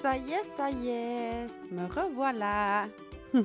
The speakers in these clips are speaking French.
Ça y est, ça y est, me revoilà. oh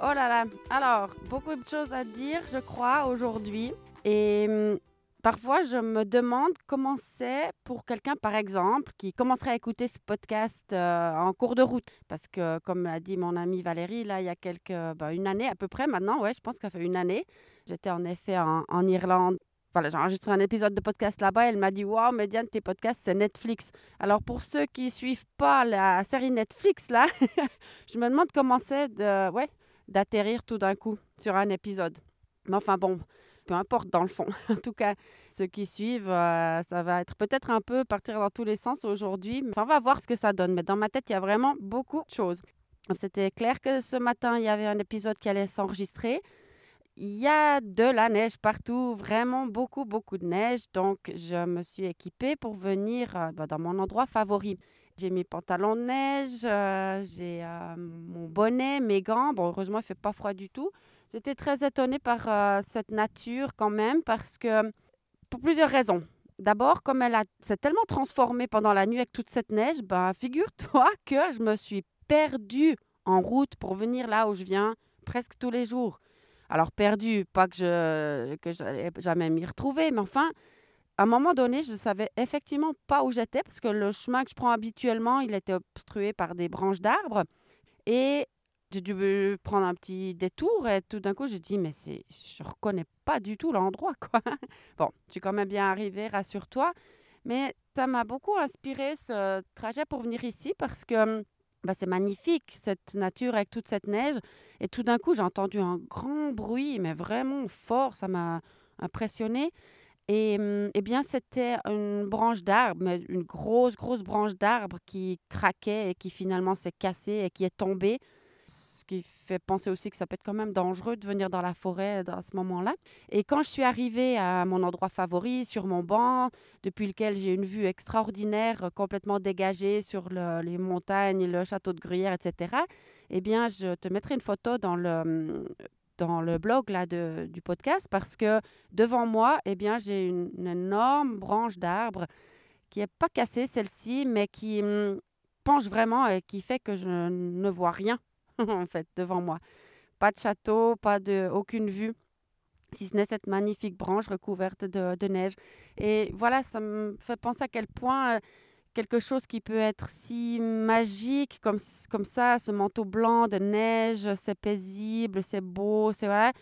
là là, alors, beaucoup de choses à dire, je crois, aujourd'hui. Et hum, parfois, je me demande comment c'est pour quelqu'un, par exemple, qui commencerait à écouter ce podcast euh, en cours de route. Parce que, comme l'a dit mon amie Valérie, là, il y a quelques, bah, une année à peu près maintenant, ouais, je pense que ça fait une année. J'étais en effet en, en Irlande voilà, j'ai enregistré un épisode de podcast là-bas. Elle m'a dit Waouh, Médiane, tes podcasts, c'est Netflix. Alors, pour ceux qui suivent pas la série Netflix, là, je me demande comment c'est de, ouais, d'atterrir tout d'un coup sur un épisode. Mais enfin, bon, peu importe dans le fond. en tout cas, ceux qui suivent, euh, ça va être peut-être un peu partir dans tous les sens aujourd'hui. Enfin, on va voir ce que ça donne. Mais dans ma tête, il y a vraiment beaucoup de choses. C'était clair que ce matin, il y avait un épisode qui allait s'enregistrer. Il y a de la neige partout, vraiment beaucoup, beaucoup de neige. Donc, je me suis équipée pour venir euh, bah, dans mon endroit favori. J'ai mes pantalons de neige, euh, j'ai euh, mon bonnet, mes gants. Bon, heureusement, il ne fait pas froid du tout. J'étais très étonnée par cette nature quand même parce que, pour plusieurs raisons. D'abord, comme elle s'est tellement transformée pendant la nuit avec toute cette neige, ben, figure-toi que je me suis perdue en route pour venir là où je viens presque tous les jours. Alors perdu, pas que je que j'allais jamais m'y retrouver, mais enfin, à un moment donné, je savais effectivement pas où j'étais parce que le chemin que je prends habituellement, il était obstrué par des branches d'arbres et j'ai dû prendre un petit détour et tout d'un coup, j'ai dit mais c'est je reconnais pas du tout l'endroit quoi. bon, je suis quand même bien arrivée, rassure-toi, mais ça m'a beaucoup inspiré ce trajet pour venir ici parce que bah, c'est magnifique, cette nature avec toute cette neige. Et tout d'un coup, j'ai entendu un grand bruit, mais vraiment fort, ça m'a impressionné. Et hum, eh bien, c'était une branche d'arbre, une grosse, grosse branche d'arbre qui craquait et qui finalement s'est cassée et qui est tombée qui fait penser aussi que ça peut être quand même dangereux de venir dans la forêt dans ce moment-là. Et quand je suis arrivée à mon endroit favori, sur mon banc, depuis lequel j'ai une vue extraordinaire, complètement dégagée sur les montagnes, le château de Gruyère, etc., eh bien, je te mettrai une photo dans le, dans le blog là, du podcast parce que devant moi, eh bien, j'ai une, une, énorme branche d'arbre qui n'est pas cassée, celle-ci, mais qui hum, penche vraiment et qui fait que je ne vois rien en fait, devant moi. Pas de château, pas de aucune vue, si ce n'est cette magnifique branche recouverte de, neige. Et voilà, ça me fait penser à quel point euh, quelque chose qui peut être si magique comme, comme ça, ce manteau blanc de neige, c'est paisible, c'est beau, c'est vrai.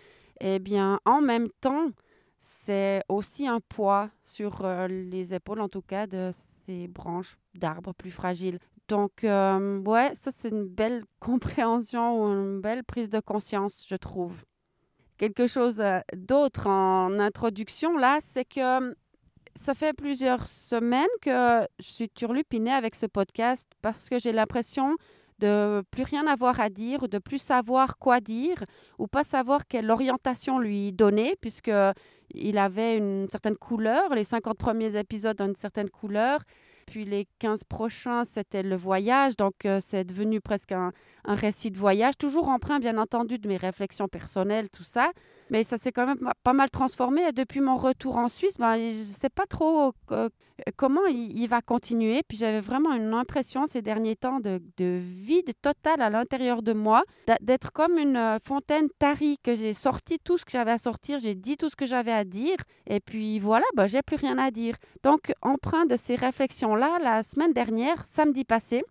Eh bien, en même temps, c'est aussi un poids sur euh, les épaules, en tout cas, de ces branches d'arbres plus fragiles. Donc, euh, ouais, ça, c'est une belle compréhension ou une belle prise de conscience, je trouve. Quelque chose euh, d'autre en introduction, là, c'est que euh, ça fait plusieurs semaines que je suis turlupinée avec ce podcast parce que j'ai l'impression de plus rien avoir à dire, de plus savoir quoi dire ou pas savoir quelle orientation lui donner puisque il avait une certaine couleur, les 50 premiers épisodes ont une certaine couleur puis les 15 prochains, c'était le voyage. Donc, euh, c'est devenu presque un, un, récit de voyage, toujours empreint, bien entendu, de mes réflexions personnelles, tout ça. Mais ça s'est quand même pas mal transformé. Et depuis mon retour en Suisse, ben, je ne sais pas trop euh, comment il, va continuer? Puis j'avais vraiment une impression ces derniers temps de, de vide total à l'intérieur de moi, d'être comme une euh, fontaine tarie, que j'ai sorti tout ce que j'avais à sortir, j'ai dit tout ce que j'avais à dire. Et puis voilà, ben, j'ai plus rien à dire. Donc, empreint de ces réflexions-là, la semaine dernière, samedi passé,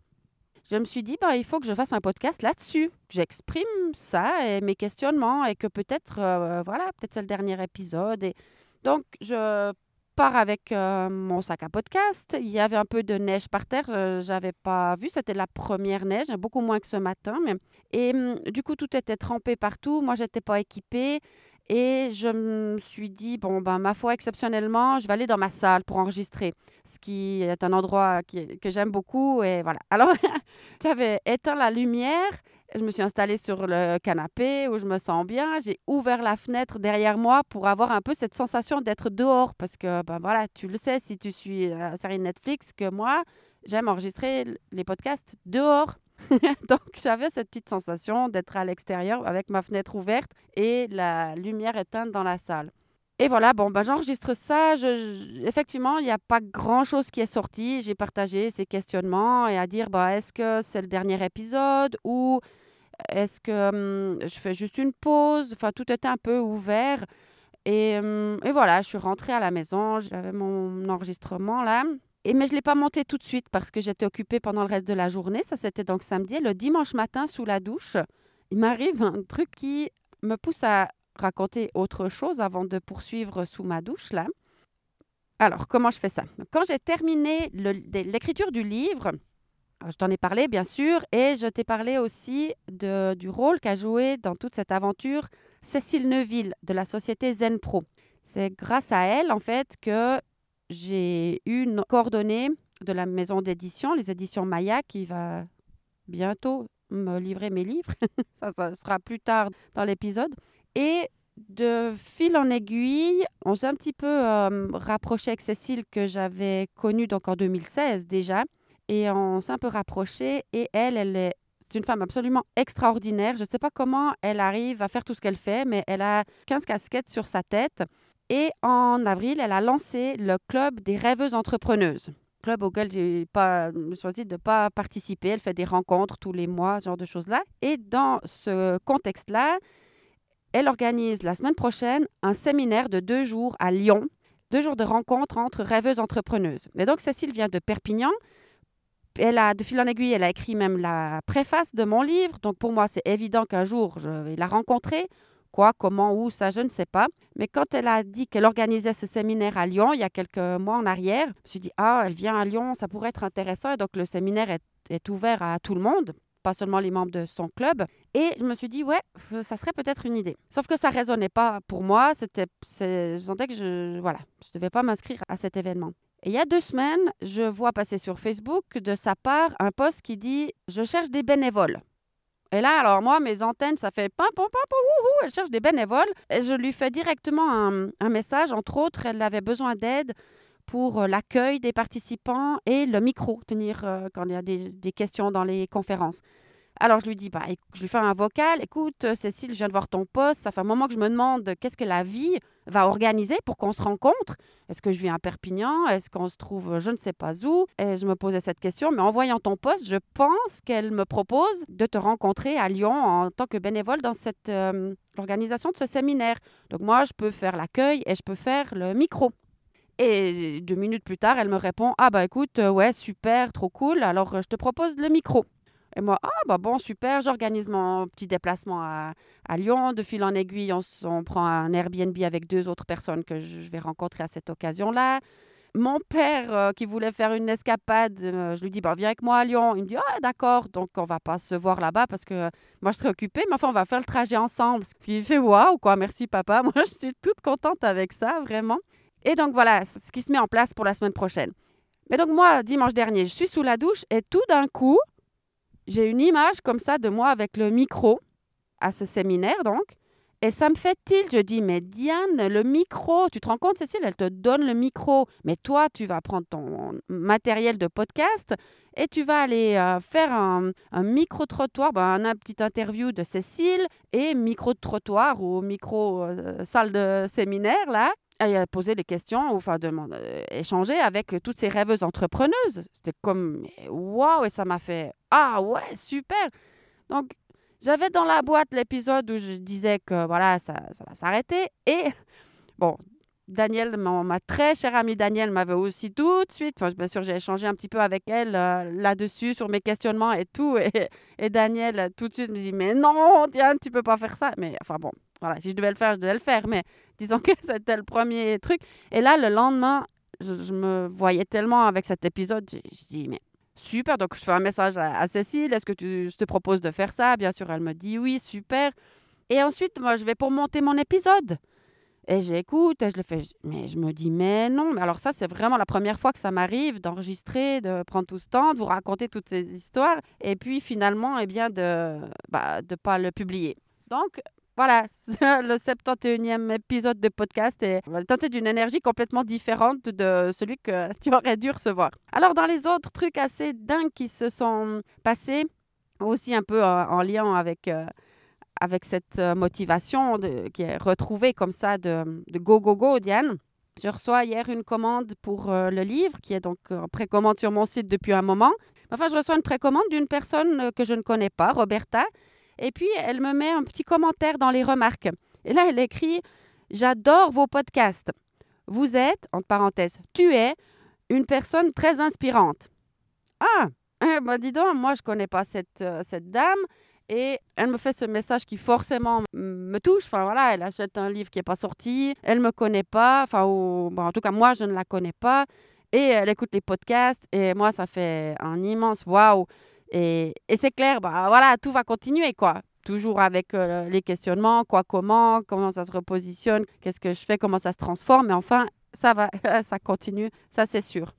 je me suis dit, bah, il faut que je fasse un podcast là-dessus. J'exprime ça et mes questionnements et que peut-être, euh, voilà, peut-être c'est le dernier épisode. Et donc, je pars avec euh, mon sac à podcast. Il y avait un peu de neige par terre. Je n'avais pas vu. C'était la première neige, beaucoup moins que ce matin. Mais... Et hum, du coup, tout était trempé partout. Moi, j'étais pas équipée. Et je me suis dit, bon, ben, ma foi, exceptionnellement, je vais aller dans ma salle pour enregistrer, ce qui est un endroit que j'aime beaucoup. Et voilà. Alors, j'avais éteint la lumière. Je me suis installée sur le canapé où je me sens bien. J'ai ouvert la fenêtre derrière moi pour avoir un peu cette sensation d'être dehors. Parce que, ben voilà, tu le sais si tu suis la série Netflix, que moi, j'aime enregistrer les podcasts dehors. Donc j'avais cette petite sensation d'être à l'extérieur avec ma fenêtre ouverte et la lumière éteinte dans la salle. Et voilà, bon, ben, j'enregistre ça. effectivement, il n'y a pas grand-chose qui est sorti. J'ai partagé ces questionnements et à dire, bah, est-ce que c'est le dernier épisode ou est-ce que hum, je fais juste une pause? Enfin, tout était un peu ouvert. Et, hum, et voilà, je suis rentrée à la maison. J'avais mon enregistrement là. Et, mais je ne l'ai pas monté tout de suite parce que j'étais occupée pendant le reste de la journée. Ça, c'était donc samedi. Le dimanche matin, sous la douche, il m'arrive un truc qui me pousse à raconter autre chose avant de poursuivre sous ma douche, là. Alors, comment je fais ça? Quand j'ai terminé l'écriture du livre, je t'en ai parlé, bien sûr, et je t'ai parlé aussi de, du rôle qu'a joué dans toute cette aventure Cécile Neuville de la société Zen Pro. C'est grâce à elle, en fait, que j'ai eu une coordonnée de la maison d'édition, les éditions Maya, qui va bientôt me livrer mes livres. ça, sera plus tard dans l'épisode. Et de fil en aiguille, on s'est un petit peu euh, rapproché avec Cécile que j'avais connue donc en 2016 déjà. Et on s'est un peu rapproché. Et elle, elle est une femme absolument extraordinaire. Je ne sais pas comment elle arrive à faire tout ce qu'elle fait, mais elle a 15 casquettes sur sa tête. Et en avril, elle a lancé le Club des rêveuses entrepreneuses. Club auquel j'ai pas choisi de ne pas participer. Elle fait des rencontres tous les mois, ce genre de choses-là. Et dans ce contexte-là, elle organise la semaine prochaine un séminaire de deux jours à Lyon, deux jours de rencontres entre rêveuses entrepreneuses. Mais donc, Cécile vient de Perpignan. Elle a, de fil en aiguille, elle a écrit même la préface de mon livre. Donc, pour moi, c'est évident qu'un jour, je vais la rencontrer Quoi, comment, où, ça, je ne sais pas. Mais quand elle a dit qu'elle organisait ce séminaire à Lyon, il y a quelques mois en arrière, je me suis dit, ah, elle vient à Lyon, ça pourrait être intéressant. Et donc, le séminaire est, ouvert à tout le monde, pas seulement les membres de son club. Et je me suis dit, ouais, ça serait peut-être une idée. Sauf que ça ne résonnait pas pour moi. C'était, je sentais que je voilà, je devais pas m'inscrire à cet événement. Et il y a deux semaines, je vois passer sur Facebook de sa part un post qui dit Je cherche des bénévoles. Et là, alors moi, mes antennes, ça fait pam, pam, pam, wouhou, elle cherche des bénévoles. Et je lui fais directement un, message. Entre autres, elle avait besoin d'aide pour euh, l'accueil des participants et le micro, tenir euh, quand il y a des questions dans les conférences. Alors, je lui dis, bah, je lui fais un vocal. Écoute, euh, Cécile, je viens de voir ton poste. Ça fait un moment que je me demande qu'est-ce que la vie va organiser pour qu'on se rencontre? Est-ce que je viens à Perpignan? Est-ce qu'on se trouve je ne sais pas où? Et je me posais cette question. Mais en voyant ton poste, je pense qu'elle me propose de te rencontrer à Lyon en tant que bénévole dans cette euh, l'organisation de ce séminaire. Donc moi, je peux faire l'accueil et je peux faire le micro. Et deux minutes plus tard, elle me répond Ah, bah écoute, euh, ouais, super, trop cool. Alors, je te propose le micro. Et moi, ah, bah bon, super, j'organise mon petit déplacement à, Lyon. De fil en aiguille, on, prend un Airbnb avec deux autres personnes que je vais rencontrer à cette occasion-là. Mon père, euh, qui voulait faire une escapade, euh, je lui dis, bah, viens avec moi à Lyon. Il me dit, ah, d'accord, donc on va pas se voir là-bas parce que moi, je serai occupée, mais enfin, on va faire le trajet ensemble. Ce qui fait, waouh, quoi, merci papa. Moi, je suis toute contente avec ça, vraiment. Et donc, voilà, ce qui se met en place pour la semaine prochaine. Mais donc, moi, dimanche dernier, je suis sous la douche et tout d'un coup, j'ai une image comme ça de moi avec le micro à ce séminaire, donc. Et ça me fait tilt. Je dis, mais Diane, le micro, tu te rends compte, Cécile, elle te donne le micro. Mais toi, tu vas prendre ton matériel de podcast et tu vas aller euh, faire un, micro-trottoir, ben, une petite interview de Cécile et micro-trottoir ou micro-salle euh, de séminaire, là à poser des questions, ou enfin demander, euh, échanger avec toutes ces rêveuses entrepreneuses. C'était comme waouh, et ça m'a fait ah ouais, super. Donc j'avais dans la boîte l'épisode où je disais que voilà, ça, ça va s'arrêter. Et bon, Daniel, ma très chère amie Daniel, m'avait aussi tout de suite, bien sûr, j'ai échangé un petit peu avec elle euh, là-dessus, sur mes questionnements et tout. Et, et, Daniel, tout de suite, me dit Mais non, Diane, tu peux pas faire ça. Mais enfin bon, voilà, si je devais le faire, je devais le faire. Mais disons que c'était le premier truc. Et là, le lendemain, je, me voyais tellement avec cet épisode, je, dis Mais super. Donc, je fais un message à, Cécile Est-ce que tu, je te propose de faire ça? Bien sûr, elle me dit Oui, super. Et ensuite, moi, je vais pour monter mon épisode. Et j'écoute, et je le fais, mais je me dis, mais non. Mais alors ça, c'est vraiment la première fois que ça m'arrive d'enregistrer, de prendre tout ce temps, de vous raconter toutes ces histoires, et puis finalement, eh bien, de ne bah, de pas le publier. Donc, voilà, le 71e épisode de podcast et on va tenter d'une énergie complètement différente de celui que tu aurais dû recevoir. Alors, dans les autres trucs assez dingues qui se sont passés, aussi un peu en, lien avec... Euh, avec cette euh, motivation qui est retrouvée comme ça de, Go Go Go, Diane. Je reçois hier une commande pour euh, le livre, qui est donc en précommande sur mon site depuis un moment. Enfin, je reçois une précommande d'une personne euh, que je ne connais pas, Roberta. Et puis, elle me met un petit commentaire dans les remarques. Et là, elle écrit J'adore vos podcasts. Vous êtes, entre parenthèses, tu es une personne très inspirante. Ah, eh ben dis donc, moi, je ne connais pas cette, cette dame. Et elle me fait ce message qui forcément me touche. Enfin voilà, elle achète un livre qui n'est pas sorti, elle ne me connaît pas, enfin en tout cas moi je ne la connais pas. Et elle écoute les podcasts et moi ça fait un immense waouh. Et, c'est clair, bah voilà, tout va continuer quoi. Toujours avec euh, les questionnements, quoi, comment, comment ça se repositionne, qu'est-ce que je fais, comment ça se transforme. Mais enfin, ça va, ça continue, ça c'est sûr.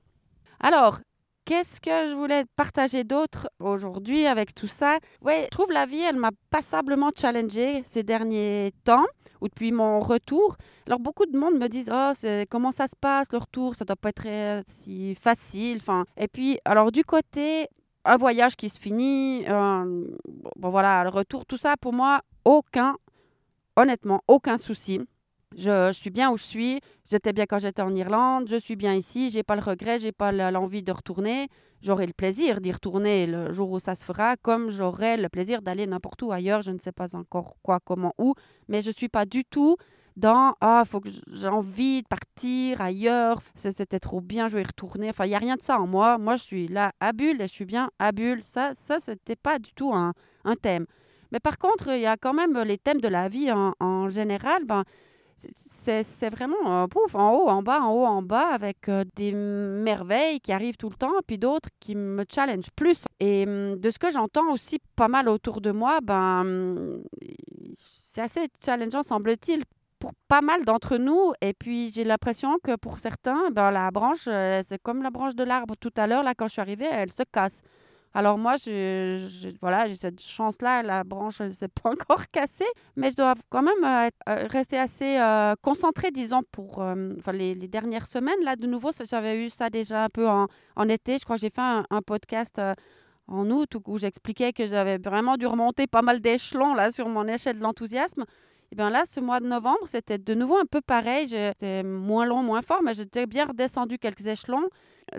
Alors, Qu'est-ce que je voulais partager d'autre aujourd'hui avec tout ça? Oui, je trouve la vie, elle m'a passablement challengée ces derniers temps ou depuis mon retour. Alors beaucoup de monde me disent oh comment ça se passe le retour, ça doit pas être euh, si facile. Enfin et puis alors du côté un voyage qui se finit, bon voilà le retour, tout ça pour moi aucun, honnêtement aucun souci. Je, suis bien où je suis. J'étais bien quand j'étais en Irlande. Je suis bien ici. J'ai pas le regret. J'ai pas l'envie de retourner. J'aurai le plaisir d'y retourner le jour où ça se fera, comme j'aurai le plaisir d'aller n'importe où ailleurs. Je ne sais pas encore quoi, comment, où. Mais je suis pas du tout dans ah faut que j'ai envie de partir ailleurs c'était trop bien je vais y retourner. Enfin il y a rien de ça en moi. Moi je suis là à Bulle et je suis bien à Bulle. Ça ça c'était pas du tout un, un thème. Mais par contre il y a quand même les thèmes de la vie en, en général ben c'est vraiment pouf, en haut, en bas, en haut, en bas, avec euh, des merveilles qui arrivent tout le temps, puis d'autres qui me challenge plus. Et hum, de ce que j'entends aussi pas mal autour de moi, ben, c'est assez challengeant, semble-t-il, pas mal d'entre nous. Et puis, j'ai l'impression que pour certains, ben, la branche, euh, c'est comme la branche de l'arbre tout à l'heure, là, quand je suis arrivée, elle se casse. Alors moi, je, voilà, j'ai cette chance-là, la branche ne s'est pas encore cassée, mais je dois quand même euh, euh, rester assez euh, concentrée, disons, pour les, dernières semaines. Là, de nouveau, j'avais eu ça déjà un peu en, été. Je crois j'ai fait un, podcast en août où j'expliquais que j'avais vraiment dû remonter pas mal d'échelons là sur mon échelle de l'enthousiasme. Et bien là, ce mois de novembre, c'était de nouveau un peu pareil. J'étais moins long, moins fort, mais j'étais bien redescendu quelques échelons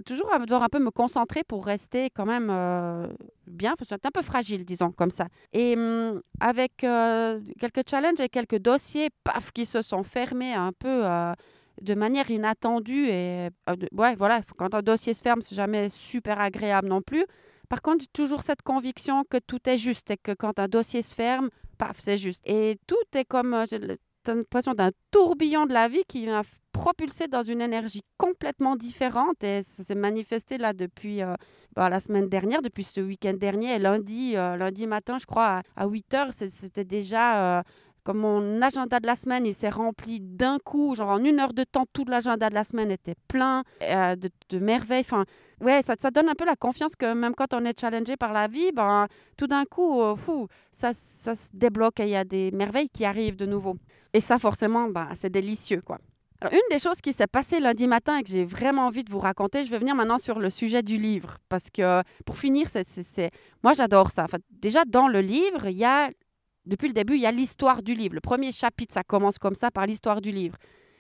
toujours à devoir un peu me concentrer pour rester quand même euh, bien. C'est un peu fragile, disons, comme ça. Et hum, avec euh, quelques challenges et quelques dossiers, paf, qui se sont fermés un peu euh, de manière inattendue. Et ouais, voilà, quand un dossier se ferme, c'est jamais super agréable non plus. Par contre, j'ai toujours cette conviction que tout est juste et que quand un dossier se ferme, c'est juste. Et tout est comme, j'ai l'impression d'un tourbillon de la vie qui m'a propulsé dans une énergie complètement différente et ça s'est manifesté là depuis euh, bah, la semaine dernière, depuis ce week-end dernier. lundi, euh, lundi matin, je crois, à, 8 heures, c'était déjà euh, comme mon agenda de la semaine, il s'est rempli d'un coup, genre en une heure de temps, tout l'agenda de la semaine était plein de, de, merveilles. Enfin, ouais, ça, ça, donne un peu la confiance que même quand on est challengé par la vie, ben, tout d'un coup, fou, ça, ça se débloque et il y a des merveilles qui arrivent de nouveau. Et ça, forcément, ben, c'est délicieux, quoi une des choses qui s'est passée lundi matin et que j'ai vraiment envie de vous raconter, je vais venir maintenant sur le sujet du livre. Parce que pour finir, c'est, moi j'adore ça. déjà, dans le livre, il y a, depuis le début, il y a l'histoire du livre. Le premier chapitre, ça commence comme ça par l'histoire du livre.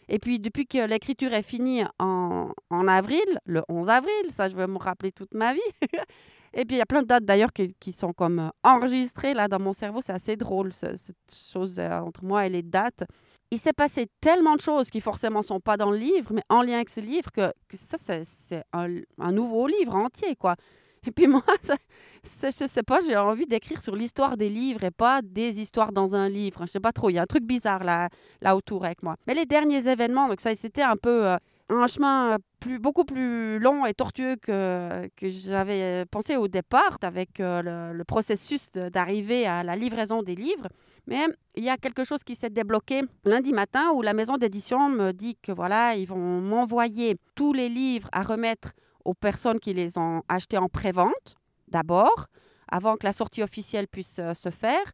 Et puis, depuis que l'écriture est finie en, en, avril, le 11 avril, ça je vais me rappeler toute ma vie. et puis, il y a plein de dates d'ailleurs qui, sont comme enregistrées là dans mon cerveau. C'est assez drôle, cette chose euh, entre moi et les dates il s'est passé tellement de choses qui forcément sont pas dans le livre, mais en lien avec ce livre, que, ça, c'est un, un, nouveau livre entier, quoi. Et puis moi, ça, je sais pas, j'ai envie d'écrire sur l'histoire des livres et pas des histoires dans un livre. Je sais pas trop, il y a un truc bizarre là, là autour avec moi. Mais les derniers événements, donc ça, c'était un peu euh, un chemin plus, beaucoup plus long et tortueux que, j'avais pensé au départ, avec euh, le, processus d'arriver à la livraison des livres. Mais il y a quelque chose qui s'est débloqué lundi matin où la maison d'édition me dit que voilà, ils vont m'envoyer tous les livres à remettre aux personnes qui les ont achetés en pré-vente, d'abord, avant que la sortie officielle puisse euh, se faire.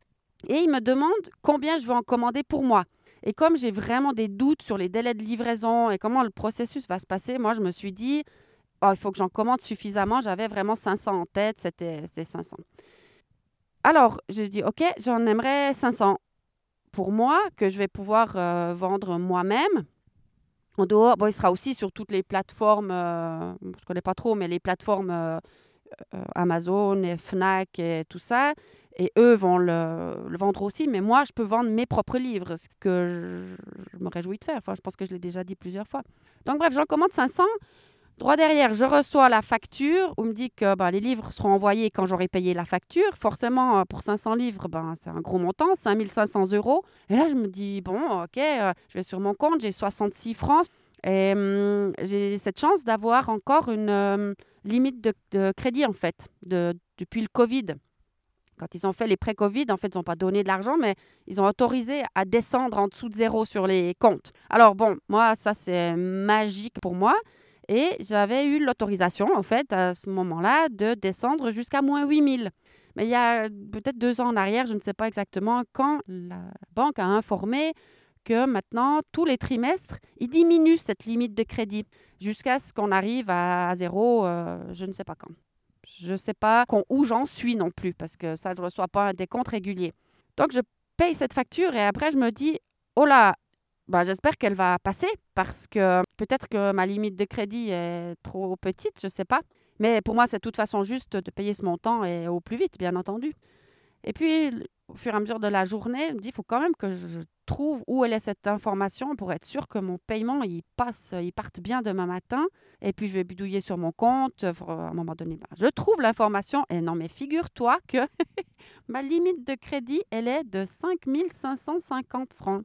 Et ils me demandent combien je vais en commander pour moi. Et comme j'ai vraiment des doutes sur les délais de livraison et comment le processus va se passer, moi, je me suis dit, oh, il faut que j'en commande suffisamment. J'avais vraiment 500 en tête, c'était 500. Alors, j'ai dit, OK, j'en aimerais 500 pour moi, que je vais pouvoir euh, vendre moi-même. En dehors, bon, il sera aussi sur toutes les plateformes, euh, je ne connais pas trop, mais les plateformes euh, euh, Amazon et Fnac et tout ça. Et eux vont le, vendre aussi, mais moi, je peux vendre mes propres livres, ce que je, me réjouis de faire. Enfin, je pense que je l'ai déjà dit plusieurs fois. Donc, bref, j'en commande 500. Droit derrière, je reçois la facture. On me dit que ben, les livres seront envoyés quand j'aurai payé la facture. Forcément, pour 500 livres, ben, c'est un gros montant, 5500 euros. Et là, je me dis, bon, ok, je vais sur mon compte, j'ai 66 francs. Et hum, j'ai cette chance d'avoir encore une hum, limite de, crédit, en fait, de, depuis le Covid. Quand ils ont fait les pré-Covid, en fait, ils n'ont pas donné de l'argent, mais ils ont autorisé à descendre en dessous de zéro sur les comptes. Alors, bon, moi, ça, c'est magique pour moi. Et j'avais eu l'autorisation, en fait, à ce moment-là, de descendre jusqu'à moins 8000. Mais il y a peut-être deux ans en arrière, je ne sais pas exactement, quand la banque a informé que maintenant, tous les trimestres, ils diminuent cette limite de crédit jusqu'à ce qu'on arrive à, zéro, euh, je ne sais pas quand. Je ne sais pas où j'en suis non plus, parce que ça, je ne reçois pas un décompte régulier. Donc, je paye cette facture et après, je me dis, oh là, bah, j'espère qu'elle va passer, parce que peut-être que ma limite de crédit est trop petite, je ne sais pas. Mais pour moi, c'est de toute façon juste de payer ce montant et au plus vite, bien entendu. Et puis, au fur et à mesure de la journée, je me dis, il faut quand même que je trouve où elle est cette information pour être sûr que mon paiement, il passe, il parte bien demain matin. Et puis, je vais bidouiller sur mon compte. À un moment donné, ben, je trouve l'information. Et non, mais figure-toi que ma limite de crédit, elle est de 5550 francs.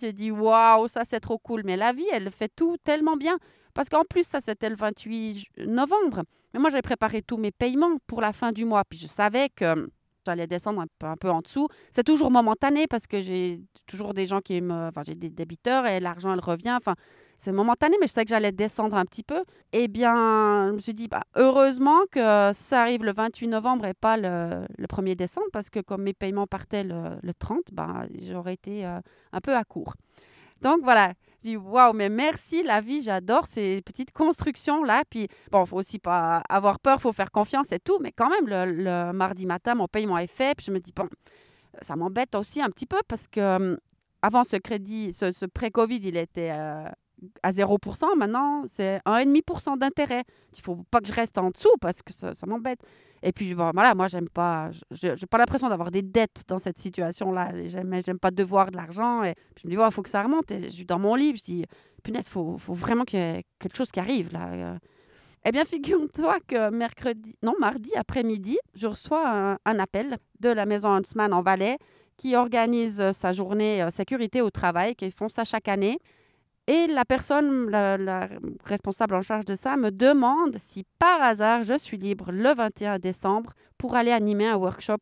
J'ai dit, waouh, ça c'est trop cool. Mais la vie, elle fait tout tellement bien. Parce qu'en plus, ça c'était le 28 novembre. Mais moi, j'ai préparé tous mes paiements pour la fin du mois. Puis je savais que j'allais descendre un peu, en dessous. C'est toujours momentané parce que j'ai toujours des gens qui me. Enfin, j'ai des débiteurs et l'argent, elle revient. Enfin, c'est momentané, mais je sais que j'allais descendre un petit peu. Eh bien, je me suis dit, bah, heureusement que ça arrive le 28 novembre et pas le, 1er décembre parce que comme mes paiements partaient le, 30, bah, j'aurais été euh, un peu à court. Donc voilà, je dis waouh, mais merci la vie, j'adore ces petites constructions là. Puis bon, faut aussi pas avoir peur, faut faire confiance et tout, mais quand même le, mardi matin, mon paiement est fait. Puis je me dis bon, ça m'embête aussi un petit peu parce que hum, avant ce crédit, ce, pré-Covid, il était euh, à 0%. Maintenant, c'est 1,5% d'intérêt. Il faut pas que je reste en dessous parce que ça, m'embête. Et puis, voilà, moi, j'aime pas, je n'ai pas l'impression d'avoir des dettes dans cette situation-là. J'aime, j'aime pas devoir de l'argent. Je me dis, il faut que ça remonte. Je suis dans mon livre, je dis, punaise, il faut, vraiment qu'il y ait quelque chose qui arrive là. Eh bien, figure-toi que mercredi, non, mardi après-midi, je reçois un, appel de la maison Huntsman en Valais qui organise sa journée euh, sécurité au travail, qui font ça chaque année. Et la personne, la, responsable en charge de ça, me demande si par hasard je suis libre le 21 décembre pour aller animer un workshop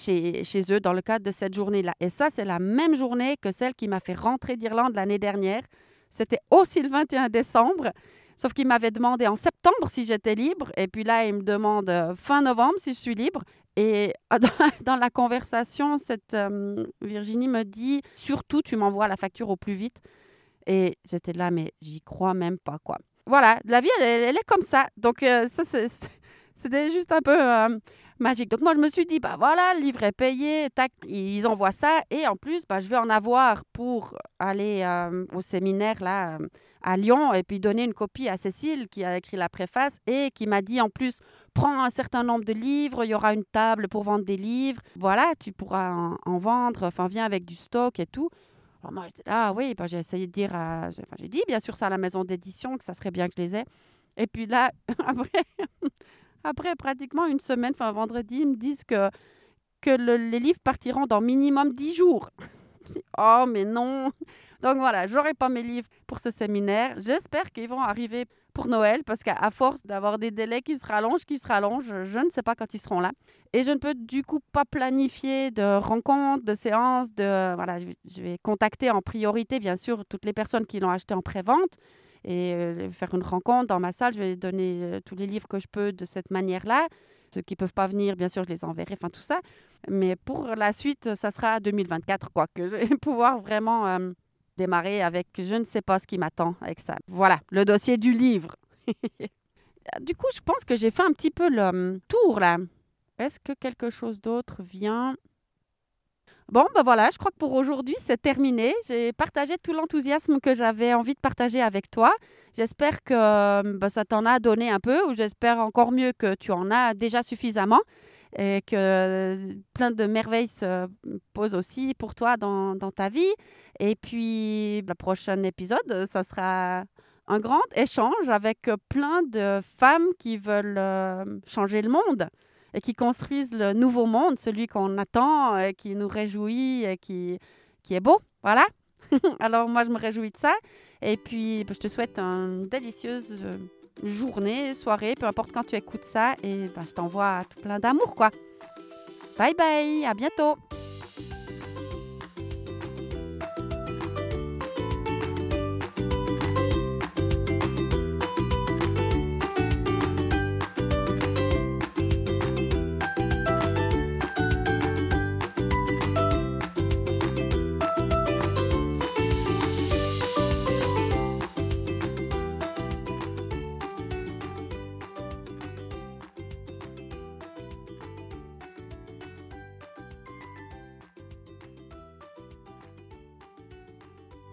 chez, chez eux dans le cadre de cette journée-là. Et ça, c'est la même journée que celle qui m'a fait rentrer d'Irlande l'année dernière. C'était aussi le 21 décembre. Sauf qu'il m'avait demandé en septembre si j'étais libre. Et puis là, il me demande euh, fin novembre si je suis libre. Et dans la conversation, cette euh, Virginie me dit surtout, tu m'envoies la facture au plus vite et j'étais là, mais j'y crois même pas, quoi. Voilà, la vie, elle, est comme ça. Donc, euh, ça, c'était juste un peu euh, magique. Donc, moi, je me suis dit, bah voilà, le livre est payé, tac, ils envoient ça. Et en plus, bah, je vais en avoir pour aller euh, au séminaire, là, à Lyon, et puis donner une copie à Cécile, qui a écrit la préface, et qui m'a dit, en plus, prends un certain nombre de livres, il y aura une table pour vendre des livres. Voilà, tu pourras en, en vendre, enfin, viens avec du stock et tout. Alors moi, là, oui, bah, j'ai essayé de dire, j'ai dit bien sûr ça à la maison d'édition, que ça serait bien que je les ai. Et puis là, après, après pratiquement une semaine, enfin vendredi, ils me disent que, que les livres partiront dans minimum 10 jours. oh, mais non Donc voilà, j'aurai pas mes livres pour ce séminaire. J'espère qu'ils vont arriver pour Noël parce qu'à force d'avoir des délais qui se rallongent, qui se rallongent, je ne sais pas quand ils seront là. Et je ne peux du coup pas planifier de rencontres, de séances, de voilà, je vais contacter en priorité bien sûr toutes les personnes qui l'ont acheté en pré-vente et euh, faire une rencontre dans ma salle. Je vais donner euh, tous les livres que je peux de cette manière-là. Ceux qui ne peuvent pas venir, bien sûr, je les enverrai, enfin tout ça. Mais pour la suite, ça sera 2024, quoi, que je vais pouvoir vraiment euh, démarrer avec je ne sais pas ce qui m'attend avec ça. Voilà, le dossier du livre. du coup, je pense que j'ai fait un petit peu le hum, tour là. Est-ce que quelque chose d'autre vient? Bon, ben voilà, je crois que pour aujourd'hui, c'est terminé. J'ai partagé tout l'enthousiasme que j'avais envie de partager avec toi. J'espère que ben, ça t'en a donné un peu, ou j'espère encore mieux que tu en as déjà suffisamment et que plein de merveilles se posent aussi pour toi dans, ta vie. Et puis, le prochain épisode, ça sera un grand échange avec plein de femmes qui veulent euh, changer le monde et qui construisent le nouveau monde, celui qu'on attend, et qui nous réjouit et qui, qui est beau. Voilà. Alors moi, je me réjouis de ça. Et puis, je te souhaite une délicieuse euh, journée, soirée, peu importe quand tu écoutes ça. Et bah, je t'envoie tout plein d'amour, quoi. Bye bye, à bientôt.